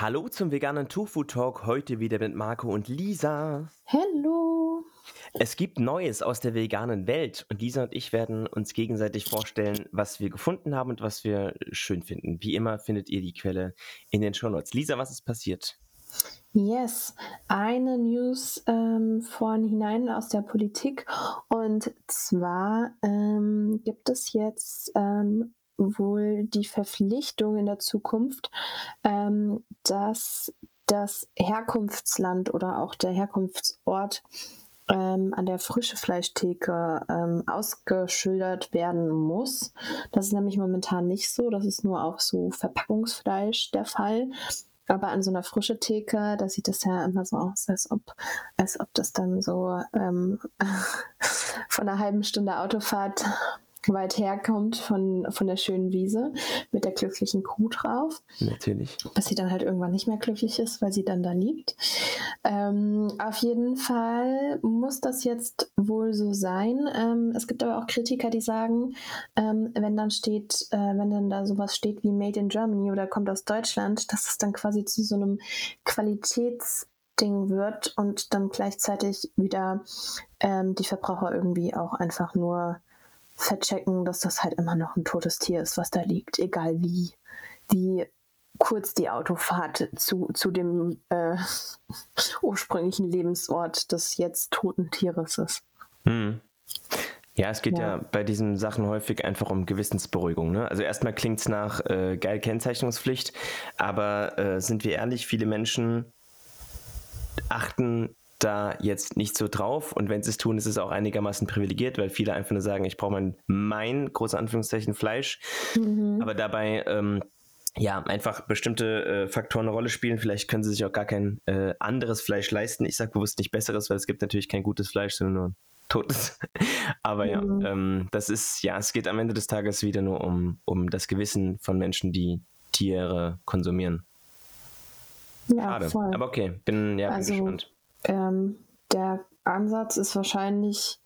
Hallo zum veganen Tofu Talk, heute wieder mit Marco und Lisa. Hallo. Es gibt Neues aus der veganen Welt und Lisa und ich werden uns gegenseitig vorstellen, was wir gefunden haben und was wir schön finden. Wie immer findet ihr die Quelle in den Show Notes. Lisa, was ist passiert? Yes, eine News ähm, von hinein aus der Politik und zwar ähm, gibt es jetzt ähm, wohl die Verpflichtung in der Zukunft, ähm, dass das Herkunftsland oder auch der Herkunftsort ähm, an der frische Fleischtheke ähm, ausgeschildert werden muss. Das ist nämlich momentan nicht so. Das ist nur auf so Verpackungsfleisch der Fall. Aber an so einer frische Theke, da sieht das ja immer so aus, als ob, als ob das dann so ähm, von einer halben Stunde Autofahrt weit herkommt von, von der schönen Wiese mit der glücklichen Kuh drauf. Natürlich. Dass sie dann halt irgendwann nicht mehr glücklich ist, weil sie dann da liegt. Ähm, auf jeden Fall muss das jetzt wohl so sein. Ähm, es gibt aber auch Kritiker, die sagen, ähm, wenn dann steht, äh, wenn dann da sowas steht wie Made in Germany oder kommt aus Deutschland, dass es dann quasi zu so einem Qualitätsding wird und dann gleichzeitig wieder ähm, die Verbraucher irgendwie auch einfach nur verchecken, dass das halt immer noch ein totes Tier ist, was da liegt, egal wie, wie kurz die Autofahrt zu, zu dem äh, ursprünglichen Lebensort des jetzt toten Tieres ist. Hm. Ja, es geht ja. ja. bei diesen Sachen häufig einfach um Gewissensberuhigung. Ne? Also erstmal klingt es nach äh, geil Kennzeichnungspflicht, aber äh, sind wir ehrlich, viele Menschen achten da jetzt nicht so drauf. Und wenn sie es tun, ist es auch einigermaßen privilegiert, weil viele einfach nur sagen, ich brauche mein, mein, große Anführungszeichen, Fleisch. Mhm. Aber dabei, ähm, ja, einfach bestimmte äh, Faktoren eine Rolle spielen. Vielleicht können sie sich auch gar kein äh, anderes Fleisch leisten. Ich sage bewusst nicht besseres, weil es gibt natürlich kein gutes Fleisch, sondern nur totes. Aber ja, mhm. ähm, das ist, ja, es geht am Ende des Tages wieder nur um, um das Gewissen von Menschen, die Tiere konsumieren. Ja, Schade. Voll. Aber okay, bin ja also, bin gespannt. Ähm, der Ansatz ist wahrscheinlich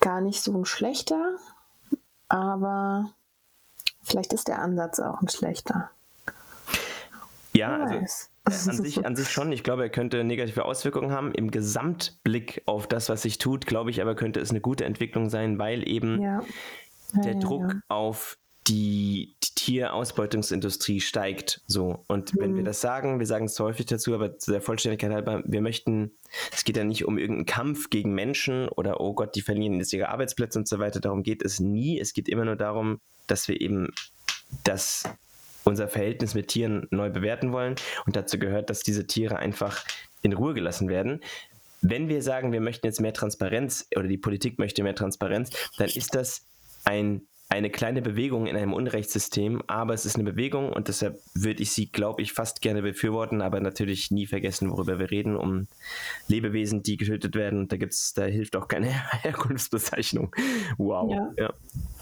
gar nicht so ein schlechter, aber vielleicht ist der Ansatz auch ein schlechter. Ja, also äh, an sich, an sich schon. Ich glaube, er könnte negative Auswirkungen haben. Im Gesamtblick auf das, was sich tut, glaube ich aber, könnte es eine gute Entwicklung sein, weil eben ja. Ja, der ja, Druck auf die Tierausbeutungsindustrie steigt. So. Und wenn wir mhm. das sagen, wir sagen es häufig dazu, aber zu der Vollständigkeit halber, wir möchten, es geht ja nicht um irgendeinen Kampf gegen Menschen oder oh Gott, die verlieren jetzt ihre Arbeitsplätze und so weiter. Darum geht es nie. Es geht immer nur darum, dass wir eben das unser Verhältnis mit Tieren neu bewerten wollen. Und dazu gehört, dass diese Tiere einfach in Ruhe gelassen werden. Wenn wir sagen, wir möchten jetzt mehr Transparenz oder die Politik möchte mehr Transparenz, dann ist das ein eine kleine Bewegung in einem Unrechtssystem, aber es ist eine Bewegung und deshalb würde ich sie, glaube ich, fast gerne befürworten, aber natürlich nie vergessen, worüber wir reden, um Lebewesen, die getötet werden. Und da gibt's, da hilft auch keine Herkunftsbezeichnung. Wow. Ja. ja.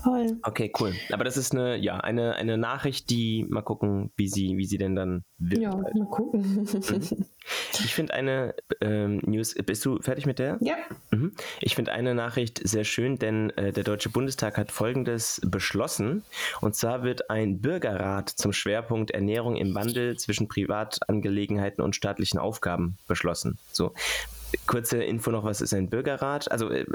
Voll. Okay, cool. Aber das ist eine, ja, eine, eine Nachricht, die mal gucken, wie sie, wie sie denn dann wird. Ja, mal gucken. Mhm. Ich finde eine ähm, News, bist du fertig mit der? Ja. Mhm. Ich finde eine Nachricht sehr schön, denn äh, der Deutsche Bundestag hat Folgendes beschlossen. Und zwar wird ein Bürgerrat zum Schwerpunkt Ernährung im Wandel zwischen Privatangelegenheiten und staatlichen Aufgaben beschlossen. So, kurze Info noch, was ist ein Bürgerrat? Also äh,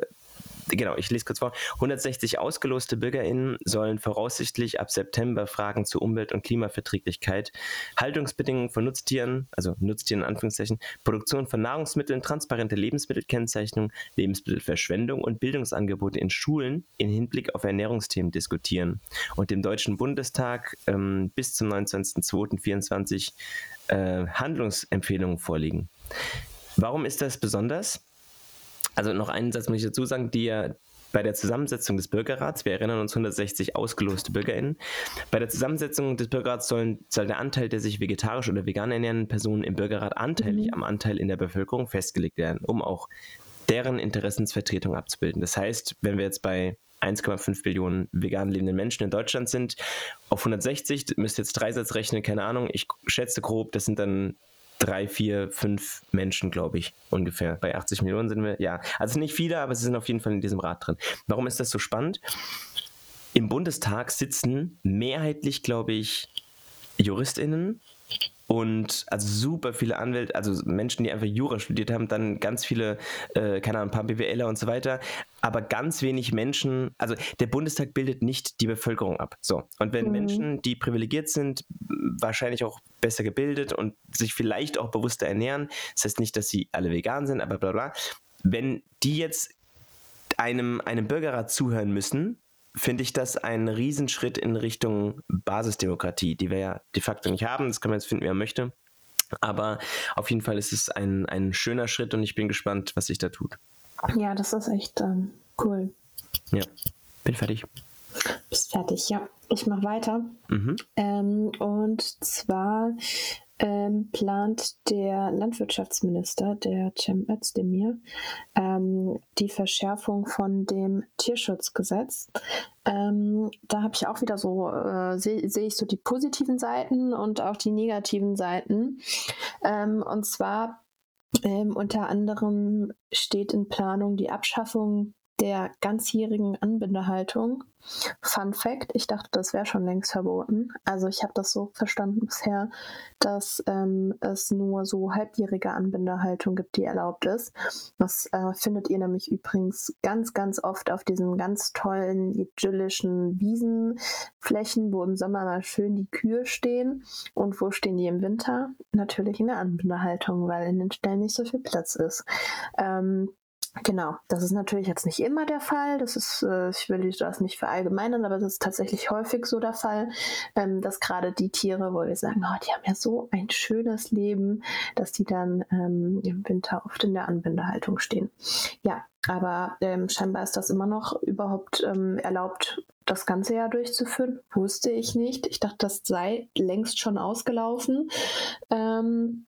genau, ich lese kurz vor. 160 ausgeloste BürgerInnen sollen voraussichtlich ab September Fragen zu Umwelt- und Klimaverträglichkeit, Haltungsbedingungen von Nutztieren, also Nutztieren in Anführungszeichen, Produktion von Nahrungsmitteln, transparente Lebensmittelkennzeichnung, Lebensmittelverschwendung und Bildungsangebote in Schulen in Hinblick auf Ernährungsthemen diskutieren und dem Deutschen Bundestag ähm, bis zum 29.02.24 äh, Handlungsempfehlungen vorlegen. Warum ist das besonders? Also noch einen Satz muss ich dazu sagen, die ja bei der Zusammensetzung des Bürgerrats, wir erinnern uns 160 ausgeloste BürgerInnen, bei der Zusammensetzung des Bürgerrats sollen, soll der Anteil der sich vegetarisch oder vegan ernährenden Personen im Bürgerrat anteilig mhm. am Anteil in der Bevölkerung festgelegt werden, um auch deren Interessensvertretung abzubilden. Das heißt, wenn wir jetzt bei 1,5 Billionen vegan lebenden Menschen in Deutschland sind, auf 160, müsst ihr jetzt drei Sätze rechnen, keine Ahnung, ich schätze grob, das sind dann drei, vier, fünf Menschen, glaube ich, ungefähr. Bei 80 Millionen sind wir, ja. Also nicht viele, aber sie sind auf jeden Fall in diesem Rat drin. Warum ist das so spannend? Im Bundestag sitzen mehrheitlich, glaube ich, JuristInnen und also super viele Anwälte, also Menschen, die einfach Jura studiert haben, dann ganz viele, äh, keine Ahnung, ein paar BWLer und so weiter, aber ganz wenig Menschen, also der Bundestag bildet nicht die Bevölkerung ab. So. Und wenn mhm. Menschen, die privilegiert sind, wahrscheinlich auch besser gebildet und sich vielleicht auch bewusster ernähren, das heißt nicht, dass sie alle vegan sind, aber bla bla, wenn die jetzt einem, einem Bürgerrat zuhören müssen, finde ich das ein Riesenschritt in Richtung Basisdemokratie, die wir ja de facto nicht haben. Das kann man jetzt finden, wie man möchte. Aber auf jeden Fall ist es ein, ein schöner Schritt und ich bin gespannt, was sich da tut. Ja, das ist echt ähm, cool. Ja, bin fertig. Bist fertig, ja. Ich mache weiter. Mhm. Ähm, und zwar ähm, plant der Landwirtschaftsminister, der Cem Özdemir, ähm, die Verschärfung von dem Tierschutzgesetz. Ähm, da habe ich auch wieder so, äh, sehe seh ich so die positiven Seiten und auch die negativen Seiten. Ähm, und zwar ähm, unter anderem steht in Planung die Abschaffung der ganzjährigen Anbindehaltung. Fun Fact, ich dachte, das wäre schon längst verboten. Also ich habe das so verstanden bisher, dass ähm, es nur so halbjährige Anbindehaltung gibt, die erlaubt ist. Das äh, findet ihr nämlich übrigens ganz, ganz oft auf diesen ganz tollen idyllischen Wiesenflächen, wo im Sommer mal schön die Kühe stehen. Und wo stehen die im Winter? Natürlich in der Anbindehaltung, weil in den Ställen nicht so viel Platz ist. Ähm, Genau, das ist natürlich jetzt nicht immer der Fall. Das ist, äh, ich will das nicht verallgemeinern, aber das ist tatsächlich häufig so der Fall, ähm, dass gerade die Tiere, wo wir sagen, oh, die haben ja so ein schönes Leben, dass die dann ähm, im Winter oft in der Anbindehaltung stehen. Ja, aber ähm, scheinbar ist das immer noch überhaupt ähm, erlaubt, das ganze Jahr durchzuführen. Wusste ich nicht. Ich dachte, das sei längst schon ausgelaufen. Ähm,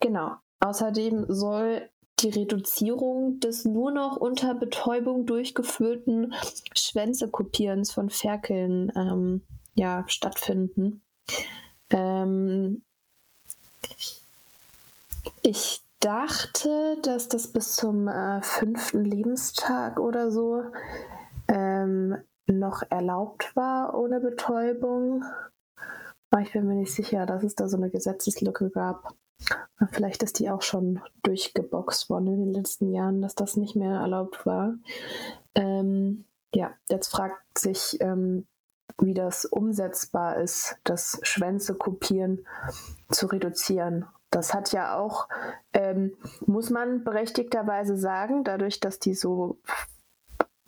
genau. Außerdem soll die Reduzierung des nur noch unter Betäubung durchgeführten Schwänzekopierens von Ferkeln ähm, ja, stattfinden. Ähm, ich dachte, dass das bis zum äh, fünften Lebenstag oder so ähm, noch erlaubt war ohne Betäubung. Aber ich bin mir nicht sicher, dass es da so eine Gesetzeslücke gab. Vielleicht ist die auch schon durchgeboxt worden in den letzten Jahren, dass das nicht mehr erlaubt war. Ähm, ja, jetzt fragt sich, ähm, wie das umsetzbar ist, das Schwänze kopieren zu reduzieren. Das hat ja auch, ähm, muss man berechtigterweise sagen, dadurch, dass die so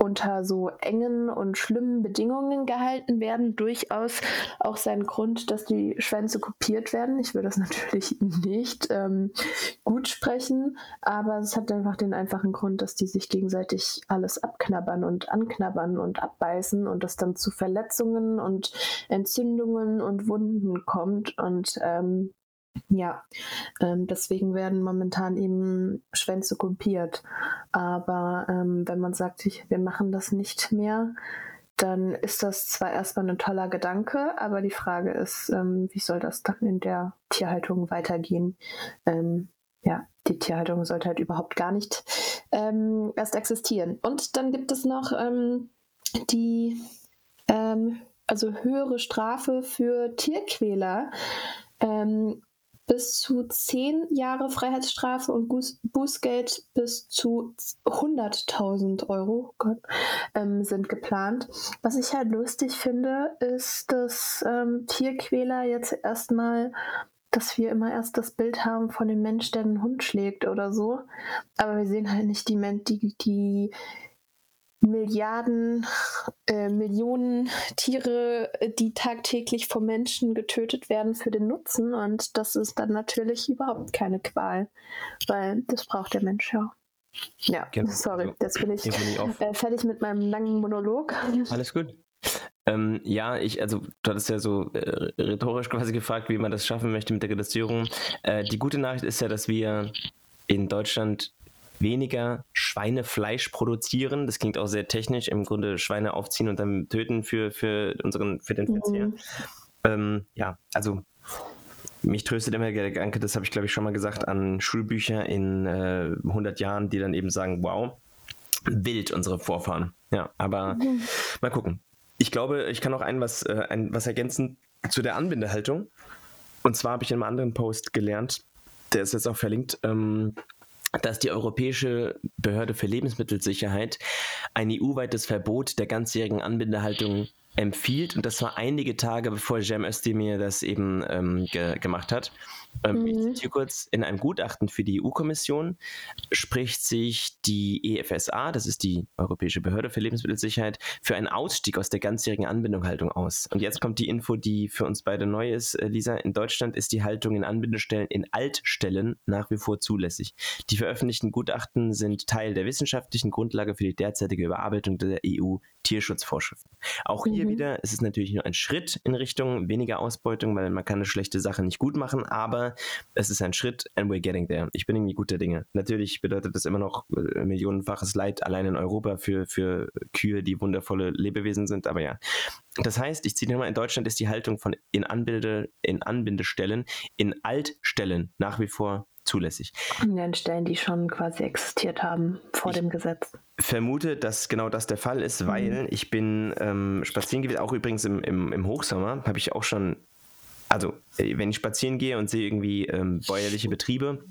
unter so engen und schlimmen Bedingungen gehalten werden, durchaus auch sein Grund, dass die Schwänze kopiert werden. Ich will das natürlich nicht ähm, gut sprechen, aber es hat einfach den einfachen Grund, dass die sich gegenseitig alles abknabbern und anknabbern und abbeißen und es dann zu Verletzungen und Entzündungen und Wunden kommt und ähm, ja, ähm, deswegen werden momentan eben Schwänze kopiert. Aber ähm, wenn man sagt, ich, wir machen das nicht mehr, dann ist das zwar erstmal ein toller Gedanke, aber die Frage ist, ähm, wie soll das dann in der Tierhaltung weitergehen? Ähm, ja, die Tierhaltung sollte halt überhaupt gar nicht ähm, erst existieren. Und dann gibt es noch ähm, die also höhere Strafe für Tierquäler. Ähm, bis zu 10 Jahre Freiheitsstrafe und Bußgeld bis zu 100.000 Euro Gott, ähm, sind geplant. Was ich halt lustig finde, ist, dass ähm, Tierquäler jetzt erstmal dass wir immer erst das Bild haben von dem Mensch, der einen Hund schlägt oder so. Aber wir sehen halt nicht die, die, die Milliarden, äh, Millionen Tiere, die tagtäglich vom Menschen getötet werden für den Nutzen. Und das ist dann natürlich überhaupt keine Qual, weil das braucht der Mensch ja. Ja, genau. sorry, jetzt bin ich, äh, fertig mit meinem langen Monolog. Alles gut. Ähm, ja, ich, also du hattest ja so äh, rhetorisch quasi gefragt, wie man das schaffen möchte mit der Reduzierung. Äh, die gute Nachricht ist ja, dass wir in Deutschland weniger Schweinefleisch produzieren. Das klingt auch sehr technisch, im Grunde Schweine aufziehen und dann töten für, für, unseren, für den Verzehr. Mhm. Ähm, ja, also mich tröstet immer der Gedanke, das habe ich glaube ich schon mal gesagt, an Schulbücher in äh, 100 Jahren, die dann eben sagen, wow, wild unsere Vorfahren. Ja, aber mhm. mal gucken. Ich glaube, ich kann noch ein was, äh, ein, was ergänzen zu der Anbindehaltung. und zwar habe ich in einem anderen Post gelernt, der ist jetzt auch verlinkt, ähm, dass die Europäische Behörde für Lebensmittelsicherheit ein EU-weites Verbot der ganzjährigen Anbindehaltung empfiehlt. Und das war einige Tage bevor Jem Özdemir das eben ähm, ge gemacht hat. Ähm, mhm. Ich zitiere kurz, in einem Gutachten für die EU-Kommission spricht sich die EFSA, das ist die Europäische Behörde für Lebensmittelsicherheit, für einen Ausstieg aus der ganzjährigen Anbindungshaltung aus. Und jetzt kommt die Info, die für uns beide neu ist, äh, Lisa. In Deutschland ist die Haltung in Anbindestellen in Altstellen nach wie vor zulässig. Die veröffentlichten Gutachten sind Teil der wissenschaftlichen Grundlage für die derzeitige Überarbeitung der EU-Tierschutzvorschriften. Auch hier mhm. Wieder ist es natürlich nur ein Schritt in Richtung weniger Ausbeutung, weil man kann eine schlechte Sache nicht gut machen, aber es ist ein Schritt and we're getting there. Ich bin irgendwie guter Dinge. Natürlich bedeutet das immer noch äh, millionenfaches Leid allein in Europa für, für Kühe, die wundervolle Lebewesen sind, aber ja. Das heißt, ich ziehe nochmal, in Deutschland ist die Haltung von in, Anbilde, in Anbindestellen, in Altstellen nach wie vor zulässig. In den Stellen, die schon quasi existiert haben vor ich dem Gesetz. Vermute, dass genau das der Fall ist, weil mhm. ich bin ähm, spazieren gewesen, auch übrigens im, im, im Hochsommer, habe ich auch schon also äh, wenn ich spazieren gehe und sehe irgendwie ähm, bäuerliche Betriebe,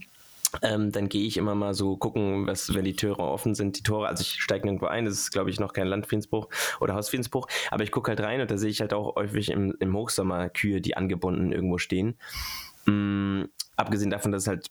ähm, dann gehe ich immer mal so gucken, was, wenn die Türe offen sind, die Tore, also ich steige nirgendwo ein, das ist glaube ich noch kein Landfriedensbruch oder Hausfriedensbruch, aber ich gucke halt rein und da sehe ich halt auch häufig im, im Hochsommer Kühe, die angebunden irgendwo stehen. Mhm, abgesehen davon, dass es halt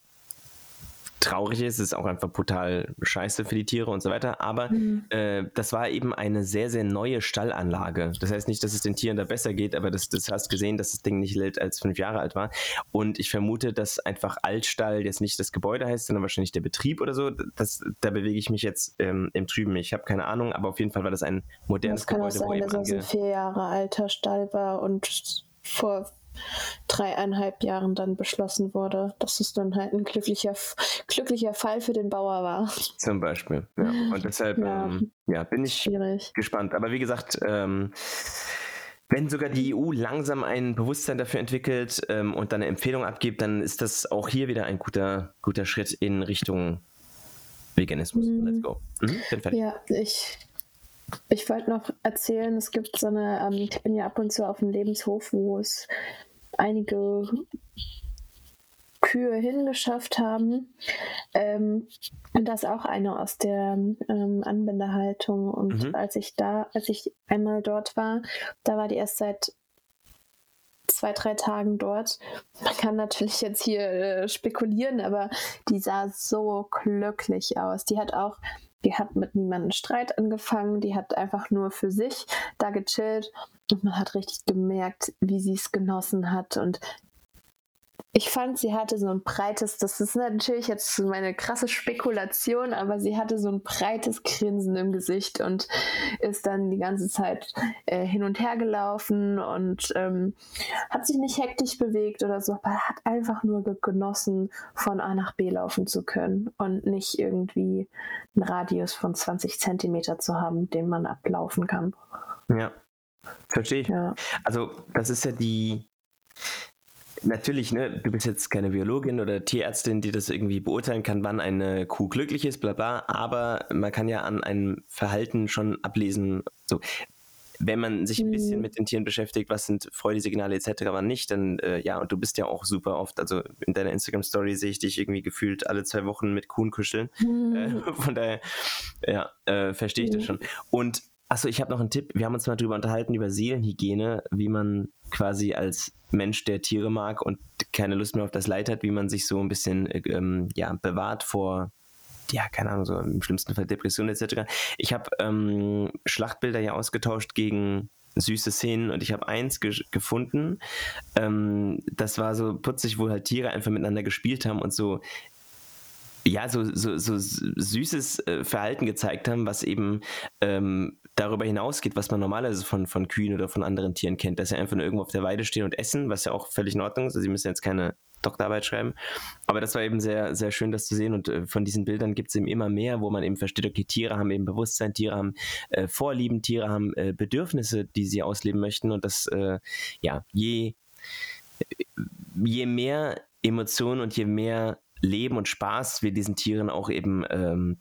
traurig ist, ist auch einfach brutal scheiße für die Tiere und so weiter. Aber mhm. äh, das war eben eine sehr, sehr neue Stallanlage. Das heißt nicht, dass es den Tieren da besser geht, aber das, das hast gesehen, dass das Ding nicht älter als fünf Jahre alt war. Und ich vermute, dass einfach Altstall jetzt nicht das Gebäude heißt, sondern wahrscheinlich der Betrieb oder so. Das, da bewege ich mich jetzt ähm, im Trüben. Ich habe keine Ahnung, aber auf jeden Fall war das ein modernes das kann Gebäude. Auch sein, dass es ein vier Jahre alter Stall war und vor dreieinhalb Jahren dann beschlossen wurde, dass es dann halt ein glücklicher, glücklicher Fall für den Bauer war. Zum Beispiel, ja. Und deshalb ja, ähm, ja bin ich schwierig. gespannt. Aber wie gesagt, ähm, wenn sogar die EU langsam ein Bewusstsein dafür entwickelt ähm, und dann eine Empfehlung abgibt, dann ist das auch hier wieder ein guter, guter Schritt in Richtung Veganismus. Mhm. Let's go. Mhm, ja, ich ich wollte noch erzählen, es gibt so eine, ähm, ich bin ja ab und zu auf dem Lebenshof, wo es einige Kühe hingeschafft haben. Ähm, und das auch eine aus der ähm, Anbindehaltung. Und mhm. als ich da, als ich einmal dort war, da war die erst seit zwei, drei Tagen dort. Man kann natürlich jetzt hier äh, spekulieren, aber die sah so glücklich aus. Die hat auch, die hat mit niemandem Streit angefangen, die hat einfach nur für sich da gechillt und man hat richtig gemerkt, wie sie es genossen hat und ich fand, sie hatte so ein breites, das ist natürlich jetzt meine krasse Spekulation, aber sie hatte so ein breites Grinsen im Gesicht und ist dann die ganze Zeit äh, hin und her gelaufen und ähm, hat sich nicht hektisch bewegt oder so, aber hat einfach nur genossen, von A nach B laufen zu können und nicht irgendwie einen Radius von 20 Zentimeter zu haben, den man ablaufen kann. Ja, verstehe ich. Ja. Also das ist ja die Natürlich, ne, du bist jetzt keine Biologin oder Tierärztin, die das irgendwie beurteilen kann, wann eine Kuh glücklich ist, bla bla, aber man kann ja an einem Verhalten schon ablesen, so, wenn man sich ein bisschen mhm. mit den Tieren beschäftigt, was sind Freudesignale etc., wann nicht, dann äh, ja, und du bist ja auch super oft, also in deiner Instagram-Story sehe ich dich irgendwie gefühlt alle zwei Wochen mit Kuhn kuscheln. Mhm. Äh, von daher, ja, äh, verstehe ich mhm. das schon. Und Achso, ich habe noch einen Tipp. Wir haben uns mal drüber unterhalten, über Seelenhygiene, wie man quasi als Mensch, der Tiere mag und keine Lust mehr auf das Leid hat, wie man sich so ein bisschen äh, ähm, ja, bewahrt vor, ja, keine Ahnung, so im schlimmsten Fall Depression etc. Ich habe ähm, Schlachtbilder ja ausgetauscht gegen süße Szenen und ich habe eins ge gefunden, ähm, das war so putzig, wo halt Tiere einfach miteinander gespielt haben und so ja, so, so, so süßes äh, Verhalten gezeigt haben, was eben ähm, darüber hinausgeht, was man normalerweise von, von Kühen oder von anderen Tieren kennt, dass sie einfach nur irgendwo auf der Weide stehen und essen, was ja auch völlig in Ordnung ist. Also sie müssen jetzt keine Doktorarbeit schreiben. Aber das war eben sehr, sehr schön, das zu sehen. Und äh, von diesen Bildern gibt es eben immer mehr, wo man eben versteht, okay, Tiere haben eben Bewusstsein, Tiere haben äh, Vorlieben, Tiere haben äh, Bedürfnisse, die sie ausleben möchten. Und das, äh, ja, je, je mehr Emotionen und je mehr Leben und Spaß wir diesen Tieren auch eben ähm,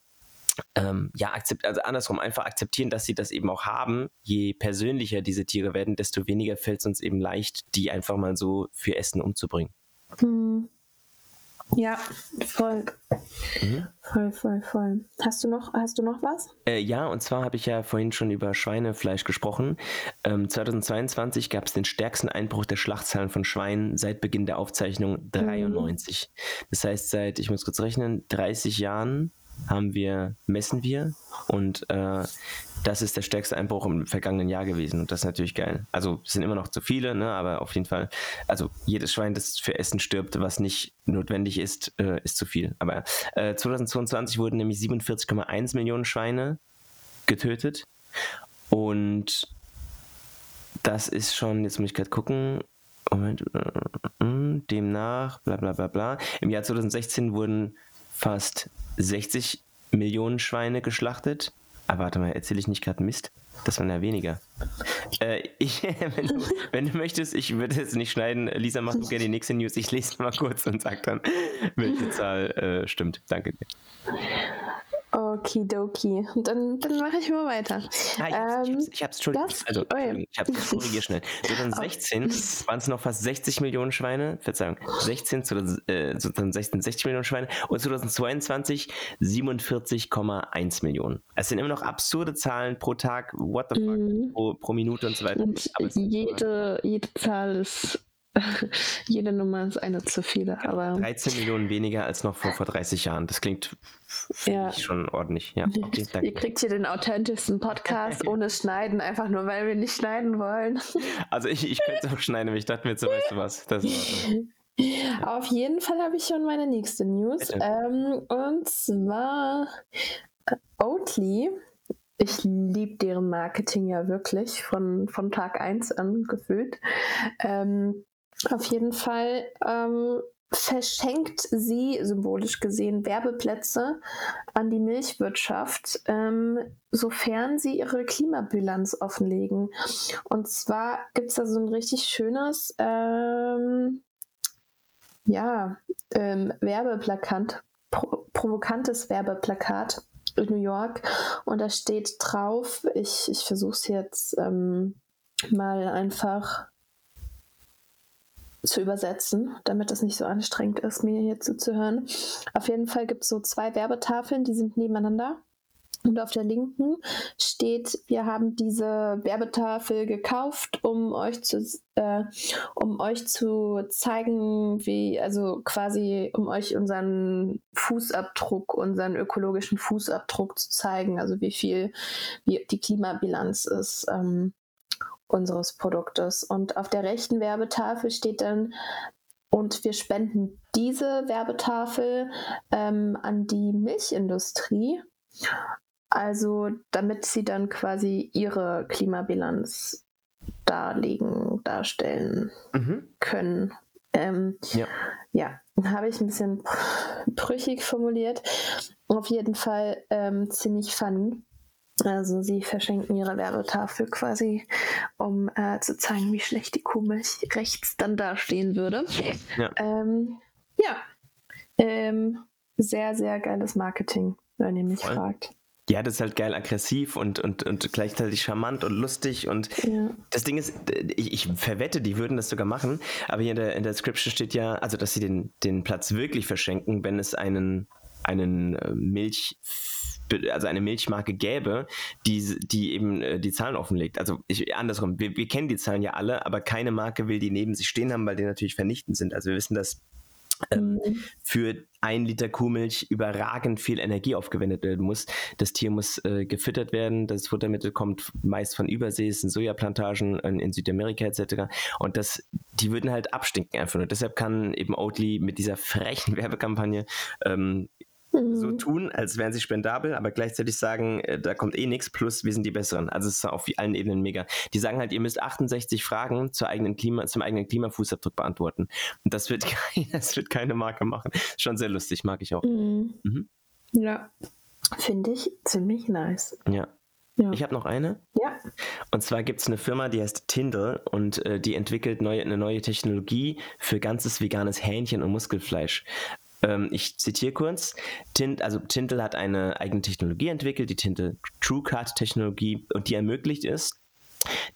ähm, ja, akzept, also andersrum, einfach akzeptieren, dass sie das eben auch haben. Je persönlicher diese Tiere werden, desto weniger fällt es uns eben leicht, die einfach mal so für Essen umzubringen. Hm. Ja, voll. Mhm. Voll, voll, voll. Hast du noch, hast du noch was? Äh, ja, und zwar habe ich ja vorhin schon über Schweinefleisch gesprochen. Ähm, 2022 gab es den stärksten Einbruch der Schlachtzahlen von Schweinen seit Beginn der Aufzeichnung 93. Mhm. Das heißt, seit, ich muss kurz rechnen, 30 Jahren haben wir, messen wir und äh, das ist der stärkste Einbruch im vergangenen Jahr gewesen und das ist natürlich geil. Also es sind immer noch zu viele, ne, aber auf jeden Fall, also jedes Schwein, das für Essen stirbt, was nicht notwendig ist, äh, ist zu viel. Aber äh, 2022 wurden nämlich 47,1 Millionen Schweine getötet und das ist schon, jetzt muss ich gerade gucken, Moment, äh, äh, demnach, bla bla bla bla. Im Jahr 2016 wurden fast 60 Millionen Schweine geschlachtet. Aber warte mal, erzähle ich nicht gerade Mist? Das waren ja weniger. Äh, ich, wenn, du, wenn, du, möchtest, ich würde es nicht schneiden. Lisa, mach du gerne die nächste News. Ich lese mal kurz und sag dann, welche Zahl äh, stimmt. Danke dir. Okidoki. Dann, dann mache ich mal weiter. Ah, ich, ähm, hab's, ich hab's. Das, also, oh ja. ich hab's, korrigier schnell. 2016 waren es noch fast 60 Millionen Schweine, Verzeihung, 16, äh, 2016 60 Millionen Schweine und 2022 47,1 Millionen. Es sind immer noch absurde Zahlen pro Tag, what the fuck, mhm. pro, pro, Minute und so weiter. Und jede, jede Zahl ist Jede Nummer ist eine zu viele. Aber 13 Millionen weniger als noch vor, vor 30 Jahren. Das klingt ja. schon ordentlich. Ja, okay, Ihr kriegt hier den authentischsten Podcast ohne Schneiden, einfach nur weil wir nicht schneiden wollen. Also ich, ich könnte es auch schneiden, aber ich dachte mir jetzt so, weißt du was, das ist Auf jeden Fall habe ich schon meine nächste News. Ähm, und zwar äh, Oatly ich liebe deren Marketing ja wirklich von, von Tag 1 an gefühlt. Ähm, auf jeden Fall ähm, verschenkt sie, symbolisch gesehen, Werbeplätze an die Milchwirtschaft, ähm, sofern sie ihre Klimabilanz offenlegen. Und zwar gibt es da so ein richtig schönes, ähm, ja, ähm, Werbeplakat, pro provokantes Werbeplakat in New York und da steht drauf, ich, ich versuche es jetzt ähm, mal einfach zu übersetzen, damit es nicht so anstrengend ist, mir hier zuzuhören. Auf jeden Fall gibt es so zwei Werbetafeln, die sind nebeneinander. Und auf der linken steht, wir haben diese Werbetafel gekauft, um euch zu, äh, um euch zu zeigen, wie, also quasi, um euch unseren Fußabdruck, unseren ökologischen Fußabdruck zu zeigen, also wie viel wie die Klimabilanz ist. Ähm, unseres Produktes. Und auf der rechten Werbetafel steht dann, und wir spenden diese Werbetafel ähm, an die Milchindustrie. Also damit sie dann quasi ihre Klimabilanz darlegen, darstellen mhm. können. Ähm, ja. ja, habe ich ein bisschen brüchig formuliert. Auf jeden Fall ähm, ziemlich funny. Also sie verschenken ihre Werbetafel quasi, um äh, zu zeigen, wie schlecht die Kuhmilch rechts dann dastehen würde. Ja. Ähm, ja. Ähm, sehr, sehr geiles Marketing, wenn ihr mich Voll. fragt. Ja, das ist halt geil aggressiv und, und, und gleichzeitig charmant und lustig. Und ja. das Ding ist, ich, ich, verwette, die würden das sogar machen, aber hier in der, in der Description steht ja, also dass sie den, den Platz wirklich verschenken, wenn es einen, einen äh, Milch also eine Milchmarke gäbe, die, die eben äh, die Zahlen offenlegt. Also ich, andersrum, wir, wir kennen die Zahlen ja alle, aber keine Marke will die neben sich stehen haben, weil die natürlich vernichtend sind. Also wir wissen, dass ähm, mhm. für ein Liter Kuhmilch überragend viel Energie aufgewendet werden muss. Das Tier muss äh, gefüttert werden, das Futtermittel kommt meist von Übersee, es sind Sojaplantagen in, in, Südamerika etc. Und das, die würden halt abstinken einfach nur. Deshalb kann eben Oatly mit dieser frechen Werbekampagne ähm, so mhm. tun, als wären sie spendabel, aber gleichzeitig sagen, äh, da kommt eh nichts, plus wir sind die Besseren. Also es ist auf allen Ebenen mega. Die sagen halt, ihr müsst 68 Fragen zur eigenen Klima, zum eigenen Klimafußabdruck beantworten. Und das wird, das wird keine Marke machen. Schon sehr lustig, mag ich auch. Mhm. Mhm. Ja, finde ich ziemlich nice. Ja. Ja. Ich habe noch eine. Ja. Und zwar gibt es eine Firma, die heißt Tindle und äh, die entwickelt neue, eine neue Technologie für ganzes veganes Hähnchen und Muskelfleisch. Ähm, ich zitiere kurz. Tint, also Tintel hat eine eigene Technologie entwickelt, die Tintel TrueCard Technologie, und die ermöglicht es,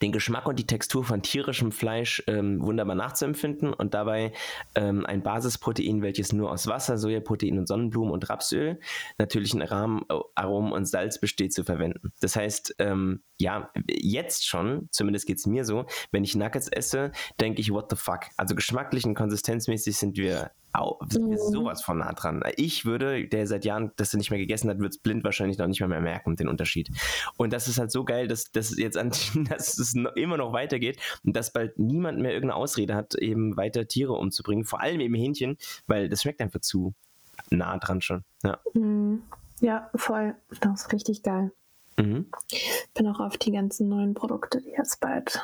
den Geschmack und die Textur von tierischem Fleisch ähm, wunderbar nachzuempfinden und dabei ähm, ein Basisprotein, welches nur aus Wasser, Sojaprotein und Sonnenblumen und Rapsöl, natürlichen Aromen, Aromen und Salz besteht, zu verwenden. Das heißt, ähm, ja, jetzt schon, zumindest geht es mir so, wenn ich Nuggets esse, denke ich, what the fuck? Also geschmacklich und konsistenzmäßig sind wir Au, mhm. sowas von nah dran. Ich würde, der seit Jahren das nicht mehr gegessen hat, wird es blind wahrscheinlich noch nicht mehr, mehr merken, den Unterschied. Und das ist halt so geil, dass, dass jetzt an, dass es immer noch weitergeht und dass bald niemand mehr irgendeine Ausrede hat, eben weiter Tiere umzubringen. Vor allem eben Hähnchen, weil das schmeckt einfach zu nah dran schon. Ja, mhm. ja voll. Das ist richtig geil. Mhm. Bin auch auf die ganzen neuen Produkte, die jetzt bald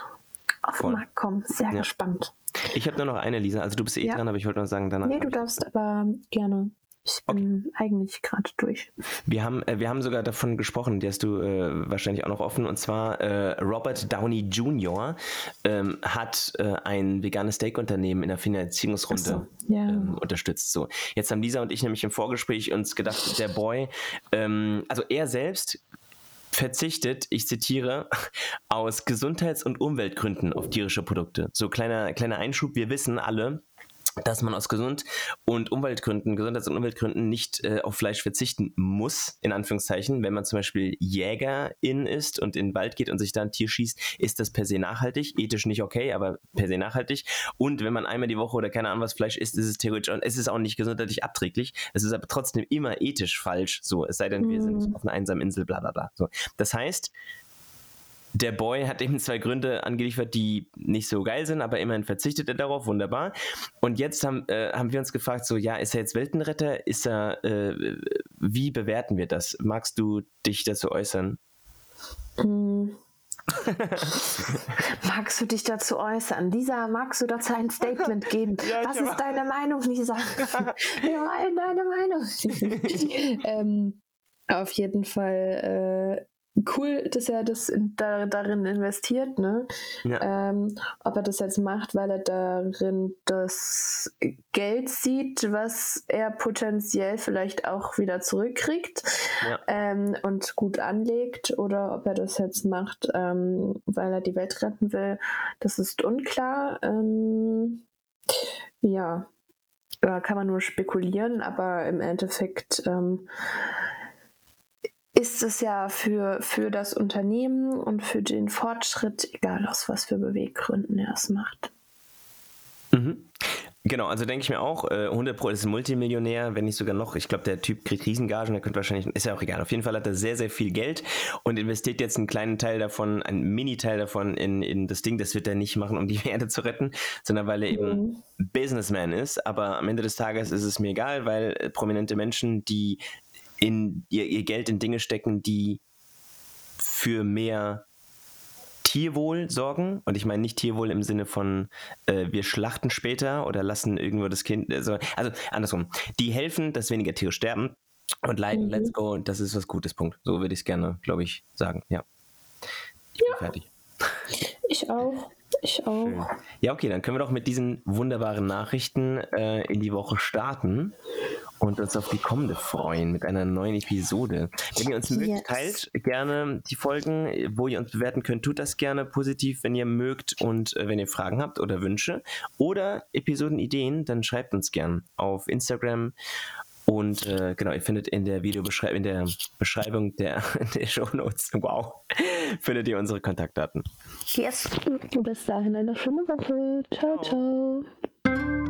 auf den Markt kommen. Sehr ja. gespannt. Ich habe nur noch eine, Lisa. Also du bist eh ja. dran, aber ich wollte noch sagen, danach. Nee, du darfst aber gerne. Ich bin okay. eigentlich gerade durch. Wir haben, äh, wir haben sogar davon gesprochen, die hast du äh, wahrscheinlich auch noch offen. Und zwar äh, Robert Downey Jr. Ähm, hat äh, ein veganes Steak-Unternehmen in der Finanzierungsrunde so, ja. ähm, unterstützt. So. Jetzt haben Lisa und ich nämlich im Vorgespräch uns gedacht, der Boy, ähm, also er selbst verzichtet, ich zitiere, aus Gesundheits- und Umweltgründen auf tierische Produkte. So kleiner, kleiner Einschub, wir wissen alle, dass man aus Gesund- und Umweltgründen, Gesundheits- und Umweltgründen nicht äh, auf Fleisch verzichten muss, in Anführungszeichen. Wenn man zum Beispiel Jägerin ist und in den Wald geht und sich da ein Tier schießt, ist das per se nachhaltig. Ethisch nicht okay, aber per se nachhaltig. Und wenn man einmal die Woche oder keine Ahnung was Fleisch isst, ist es theoretisch, und es ist auch nicht gesundheitlich abträglich. Es ist aber trotzdem immer ethisch falsch. So, es sei denn, wir sind mhm. auf einer einsamen Insel, bla bla bla. So. Das heißt, der Boy hat eben zwei Gründe angeliefert, die nicht so geil sind, aber immerhin verzichtet er darauf, wunderbar. Und jetzt haben, äh, haben wir uns gefragt, so, ja, ist er jetzt Weltenretter? Ist er, äh, wie bewerten wir das? Magst du dich dazu äußern? Mm. magst du dich dazu äußern? Lisa, magst du dazu ein Statement geben? ja, Was ist deine Meinung, Lisa? wir wollen deine Meinung. ähm, auf jeden Fall äh, cool, dass er das in, da, darin investiert, ne? Ja. Ähm, ob er das jetzt macht, weil er darin das Geld sieht, was er potenziell vielleicht auch wieder zurückkriegt ja. ähm, und gut anlegt, oder ob er das jetzt macht, ähm, weil er die Welt retten will, das ist unklar. Ähm, ja, kann man nur spekulieren, aber im Endeffekt ähm, ist es ja für, für das Unternehmen und für den Fortschritt, egal aus was für Beweggründen er es macht. Mhm. Genau, also denke ich mir auch, äh, 100 Pro ist ein Multimillionär, wenn nicht sogar noch. Ich glaube, der Typ kriegt Riesengagen, der könnte wahrscheinlich, ist ja auch egal. Auf jeden Fall hat er sehr, sehr viel Geld und investiert jetzt einen kleinen Teil davon, einen Mini-Teil davon in, in das Ding. Das wird er nicht machen, um die Erde zu retten, sondern weil er eben mhm. Businessman ist. Aber am Ende des Tages ist es mir egal, weil äh, prominente Menschen, die in ihr, ihr Geld in Dinge stecken, die für mehr Tierwohl sorgen. Und ich meine nicht Tierwohl im Sinne von, äh, wir schlachten später oder lassen irgendwo das Kind. Also, also andersrum. Die helfen, dass weniger Tiere sterben und leiden, mhm. let's go. Und das ist was Gutes, Punkt. So würde ich es gerne, glaube ich, sagen. Ja. Ich ja. bin fertig. Ich auch. Ich auch. Schön. Ja, okay, dann können wir doch mit diesen wunderbaren Nachrichten äh, in die Woche starten und uns auf die kommende freuen mit einer neuen Episode. Wenn ihr uns mögt, yes. teilt gerne die Folgen, wo ihr uns bewerten könnt, tut das gerne positiv, wenn ihr mögt und äh, wenn ihr Fragen habt oder Wünsche oder Episodenideen, dann schreibt uns gern auf Instagram und äh, genau, ihr findet in der Videobeschreibung, in der Beschreibung der, der Show Notes, wow, findet ihr unsere Kontaktdaten. Yes. Bis dahin eine schöne Woche. Ciao, ciao.